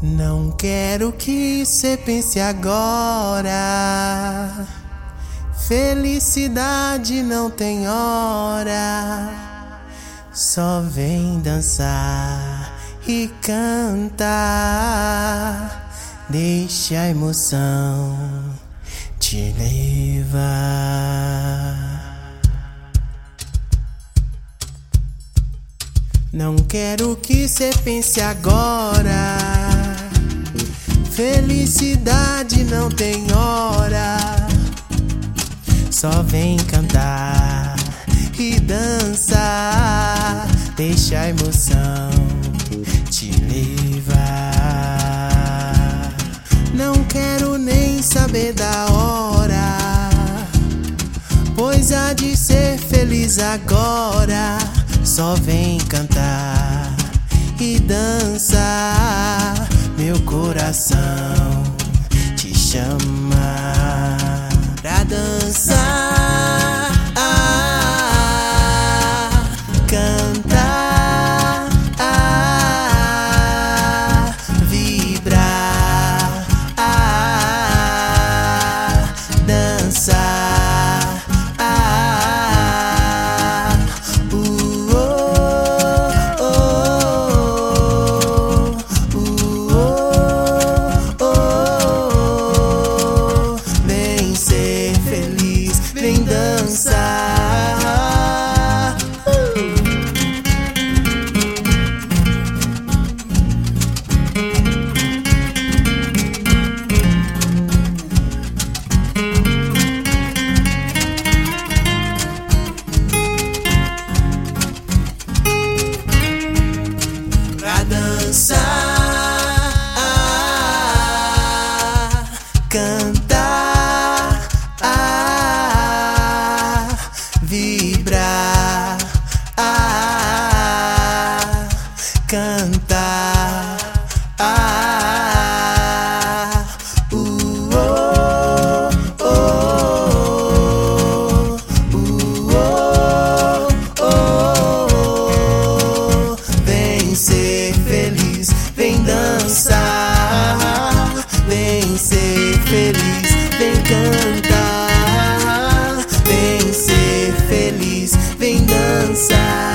Não quero que cê pense agora. Felicidade não tem hora. Só vem dançar e cantar. Deixa a emoção te levar. Não quero que cê pense agora. Só vem cantar e dançar. Deixa a emoção te levar. Não quero nem saber da hora. Pois há de ser feliz agora. Só vem cantar e dançar. Meu coração. cantar. Vem ser feliz, vem dançar, vem ser feliz, vem cantar, vem ser feliz, vem dançar.